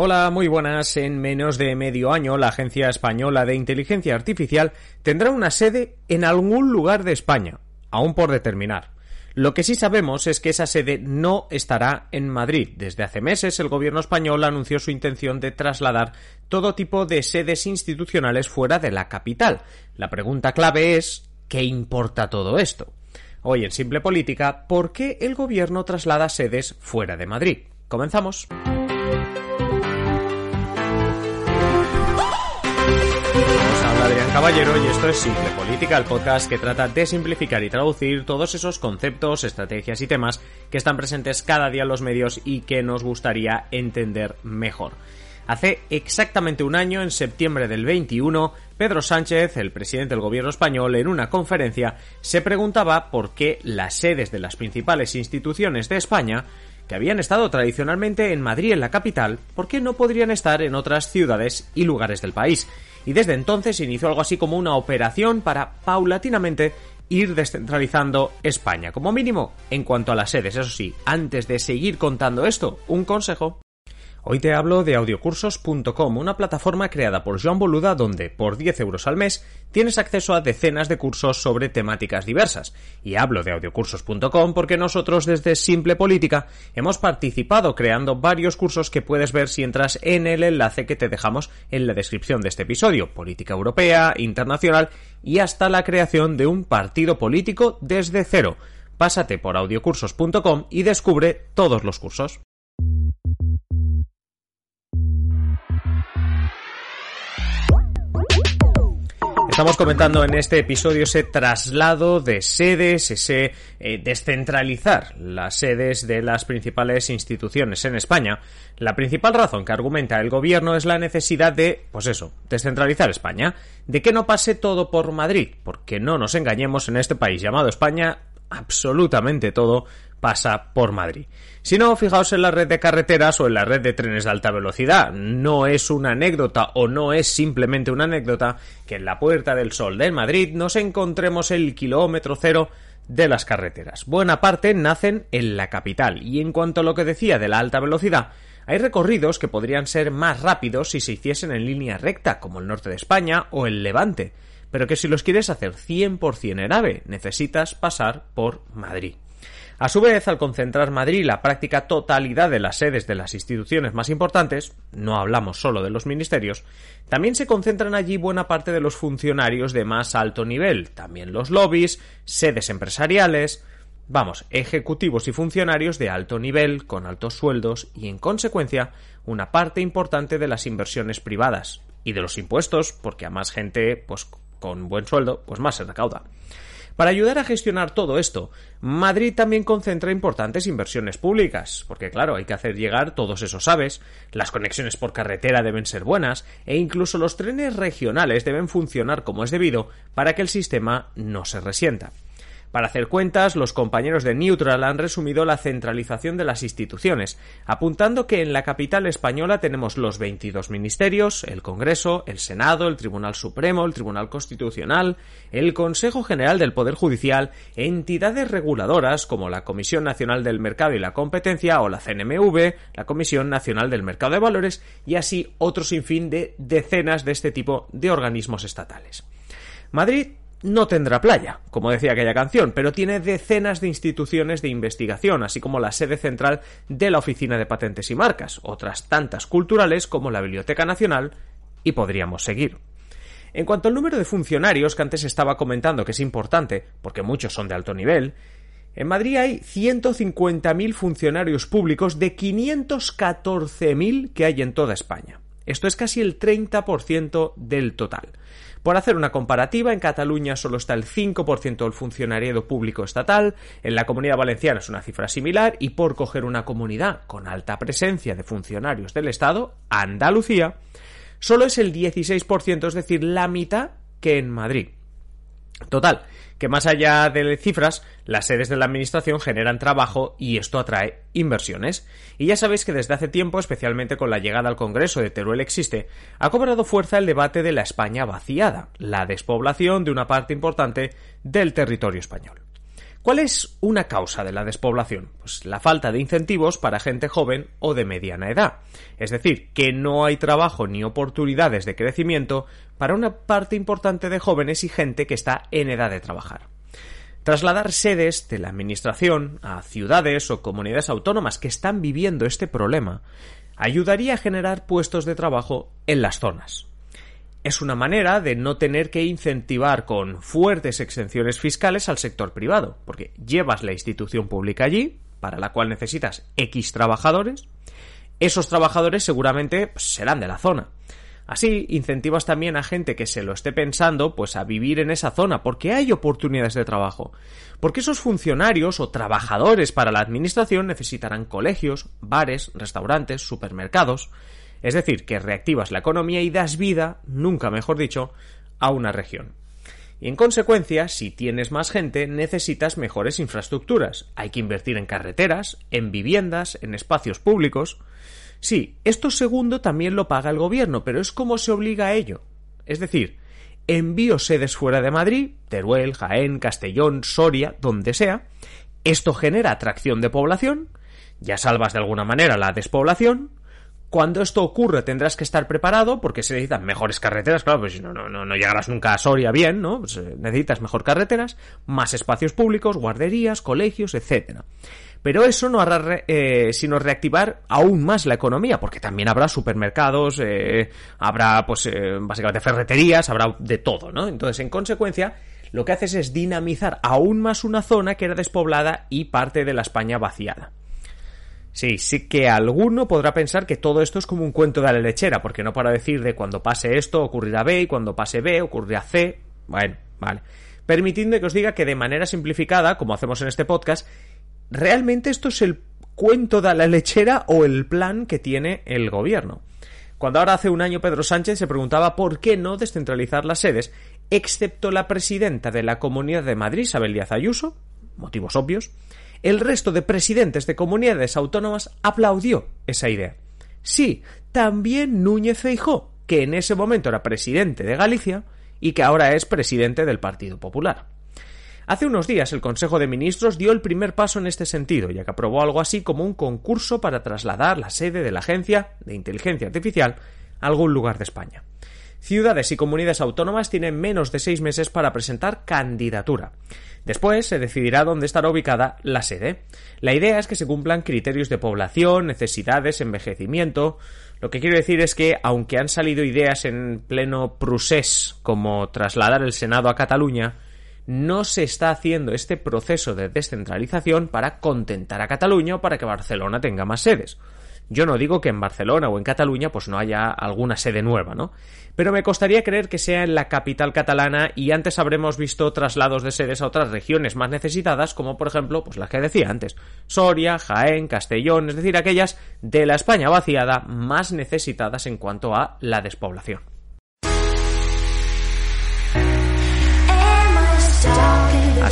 Hola, muy buenas. En menos de medio año, la Agencia Española de Inteligencia Artificial tendrá una sede en algún lugar de España, aún por determinar. Lo que sí sabemos es que esa sede no estará en Madrid. Desde hace meses el gobierno español anunció su intención de trasladar todo tipo de sedes institucionales fuera de la capital. La pregunta clave es ¿qué importa todo esto? Hoy en Simple Política, ¿por qué el gobierno traslada sedes fuera de Madrid? Comenzamos. Adrián Caballero y esto es Simple Política, el podcast que trata de simplificar y traducir todos esos conceptos, estrategias y temas que están presentes cada día en los medios y que nos gustaría entender mejor. Hace exactamente un año, en septiembre del 21, Pedro Sánchez, el presidente del gobierno español, en una conferencia se preguntaba por qué las sedes de las principales instituciones de España que habían estado tradicionalmente en Madrid, en la capital, ¿por qué no podrían estar en otras ciudades y lugares del país? Y desde entonces inició algo así como una operación para paulatinamente ir descentralizando España, como mínimo en cuanto a las sedes. Eso sí, antes de seguir contando esto, un consejo. Hoy te hablo de audiocursos.com, una plataforma creada por Joan Boluda donde, por 10 euros al mes, tienes acceso a decenas de cursos sobre temáticas diversas. Y hablo de audiocursos.com porque nosotros desde Simple Política hemos participado creando varios cursos que puedes ver si entras en el enlace que te dejamos en la descripción de este episodio. Política europea, internacional y hasta la creación de un partido político desde cero. Pásate por audiocursos.com y descubre todos los cursos. Estamos comentando en este episodio ese traslado de sedes, ese eh, descentralizar las sedes de las principales instituciones en España. La principal razón que argumenta el gobierno es la necesidad de, pues eso, descentralizar España, de que no pase todo por Madrid, porque no nos engañemos en este país llamado España, absolutamente todo pasa por Madrid. Si no, fijaos en la red de carreteras o en la red de trenes de alta velocidad. No es una anécdota o no es simplemente una anécdota que en la Puerta del Sol de Madrid nos encontremos el kilómetro cero de las carreteras. Buena parte nacen en la capital y en cuanto a lo que decía de la alta velocidad, hay recorridos que podrían ser más rápidos si se hiciesen en línea recta, como el norte de España o el Levante, pero que si los quieres hacer 100% en AVE necesitas pasar por Madrid. A su vez, al concentrar Madrid la práctica totalidad de las sedes de las instituciones más importantes, no hablamos solo de los ministerios, también se concentran allí buena parte de los funcionarios de más alto nivel, también los lobbies, sedes empresariales, vamos, ejecutivos y funcionarios de alto nivel, con altos sueldos y, en consecuencia, una parte importante de las inversiones privadas y de los impuestos, porque a más gente, pues con buen sueldo, pues más se recauda. Para ayudar a gestionar todo esto, Madrid también concentra importantes inversiones públicas, porque claro, hay que hacer llegar todos esos aves, las conexiones por carretera deben ser buenas, e incluso los trenes regionales deben funcionar como es debido para que el sistema no se resienta. Para hacer cuentas, los compañeros de Neutral han resumido la centralización de las instituciones, apuntando que en la capital española tenemos los 22 ministerios, el Congreso, el Senado, el Tribunal Supremo, el Tribunal Constitucional, el Consejo General del Poder Judicial, entidades reguladoras como la Comisión Nacional del Mercado y la Competencia o la CNMV, la Comisión Nacional del Mercado de Valores y así otro sinfín de decenas de este tipo de organismos estatales. Madrid no tendrá playa, como decía aquella canción, pero tiene decenas de instituciones de investigación, así como la sede central de la Oficina de Patentes y Marcas, otras tantas culturales como la Biblioteca Nacional, y podríamos seguir. En cuanto al número de funcionarios que antes estaba comentando que es importante, porque muchos son de alto nivel, en Madrid hay 150.000 funcionarios públicos de 514.000 que hay en toda España. Esto es casi el 30% del total. Por hacer una comparativa, en Cataluña solo está el 5% del funcionariado público estatal, en la comunidad valenciana es una cifra similar y por coger una comunidad con alta presencia de funcionarios del Estado, Andalucía, solo es el 16%, es decir, la mitad que en Madrid. Total, que más allá de cifras, las sedes de la Administración generan trabajo y esto atrae inversiones. Y ya sabéis que desde hace tiempo, especialmente con la llegada al Congreso de Teruel Existe, ha cobrado fuerza el debate de la España vaciada, la despoblación de una parte importante del territorio español. ¿Cuál es una causa de la despoblación? Pues la falta de incentivos para gente joven o de mediana edad. Es decir, que no hay trabajo ni oportunidades de crecimiento para una parte importante de jóvenes y gente que está en edad de trabajar. Trasladar sedes de la Administración a ciudades o comunidades autónomas que están viviendo este problema ayudaría a generar puestos de trabajo en las zonas es una manera de no tener que incentivar con fuertes exenciones fiscales al sector privado, porque llevas la institución pública allí, para la cual necesitas X trabajadores, esos trabajadores seguramente serán de la zona. Así, incentivas también a gente que se lo esté pensando, pues a vivir en esa zona, porque hay oportunidades de trabajo. Porque esos funcionarios o trabajadores para la administración necesitarán colegios, bares, restaurantes, supermercados, es decir, que reactivas la economía y das vida, nunca mejor dicho, a una región. Y en consecuencia, si tienes más gente, necesitas mejores infraestructuras. Hay que invertir en carreteras, en viviendas, en espacios públicos. Sí, esto segundo también lo paga el gobierno, pero es como se obliga a ello. Es decir, envío sedes fuera de Madrid, Teruel, Jaén, Castellón, Soria, donde sea. Esto genera atracción de población, ya salvas de alguna manera la despoblación, cuando esto ocurre tendrás que estar preparado porque se necesitan mejores carreteras, claro, pues no, no, no llegarás nunca a Soria bien, ¿no? Pues, eh, necesitas mejor carreteras, más espacios públicos, guarderías, colegios, etcétera. Pero eso no hará eh, sino reactivar aún más la economía, porque también habrá supermercados, eh, habrá pues básicamente ferreterías, habrá de todo, ¿no? Entonces, en consecuencia, lo que haces es dinamizar aún más una zona que era despoblada y parte de la España vaciada. Sí, sí que alguno podrá pensar que todo esto es como un cuento de la lechera, porque no para decir de cuando pase esto ocurrirá B y cuando pase B ocurrirá C. Bueno, vale. Permitidme que os diga que de manera simplificada, como hacemos en este podcast, realmente esto es el cuento de la lechera o el plan que tiene el gobierno. Cuando ahora hace un año Pedro Sánchez se preguntaba por qué no descentralizar las sedes, excepto la presidenta de la Comunidad de Madrid, Isabel Díaz Ayuso, motivos obvios, el resto de presidentes de comunidades autónomas aplaudió esa idea. Sí, también Núñez Feijó, que en ese momento era presidente de Galicia y que ahora es presidente del Partido Popular. Hace unos días el Consejo de Ministros dio el primer paso en este sentido, ya que aprobó algo así como un concurso para trasladar la sede de la Agencia de Inteligencia Artificial a algún lugar de España. Ciudades y comunidades autónomas tienen menos de seis meses para presentar candidatura. Después se decidirá dónde estará ubicada la sede. La idea es que se cumplan criterios de población, necesidades, envejecimiento. Lo que quiero decir es que, aunque han salido ideas en pleno prusés como trasladar el Senado a Cataluña, no se está haciendo este proceso de descentralización para contentar a Cataluña o para que Barcelona tenga más sedes. Yo no digo que en Barcelona o en Cataluña pues no haya alguna sede nueva, ¿no? Pero me costaría creer que sea en la capital catalana y antes habremos visto traslados de sedes a otras regiones más necesitadas, como por ejemplo, pues las que decía antes, Soria, Jaén, Castellón, es decir, aquellas de la España vaciada más necesitadas en cuanto a la despoblación.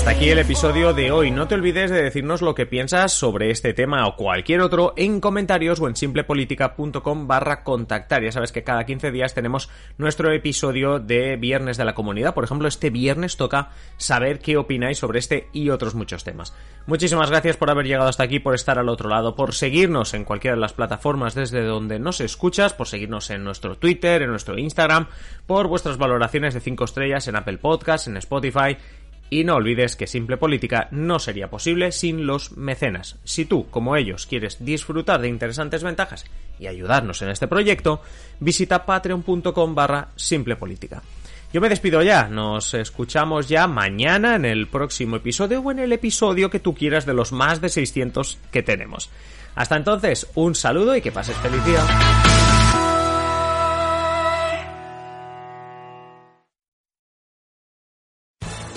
Hasta aquí el episodio de hoy. No te olvides de decirnos lo que piensas sobre este tema o cualquier otro en comentarios o en simplepolitica.com barra contactar. Ya sabes que cada 15 días tenemos nuestro episodio de Viernes de la Comunidad. Por ejemplo, este viernes toca saber qué opináis sobre este y otros muchos temas. Muchísimas gracias por haber llegado hasta aquí, por estar al otro lado, por seguirnos en cualquiera de las plataformas desde donde nos escuchas, por seguirnos en nuestro Twitter, en nuestro Instagram, por vuestras valoraciones de 5 estrellas en Apple Podcasts, en Spotify y no olvides que Simple Política no sería posible sin los mecenas. Si tú, como ellos, quieres disfrutar de interesantes ventajas y ayudarnos en este proyecto, visita patreon.com barra Simple Política. Yo me despido ya, nos escuchamos ya mañana en el próximo episodio o en el episodio que tú quieras de los más de 600 que tenemos. Hasta entonces, un saludo y que pases feliz día.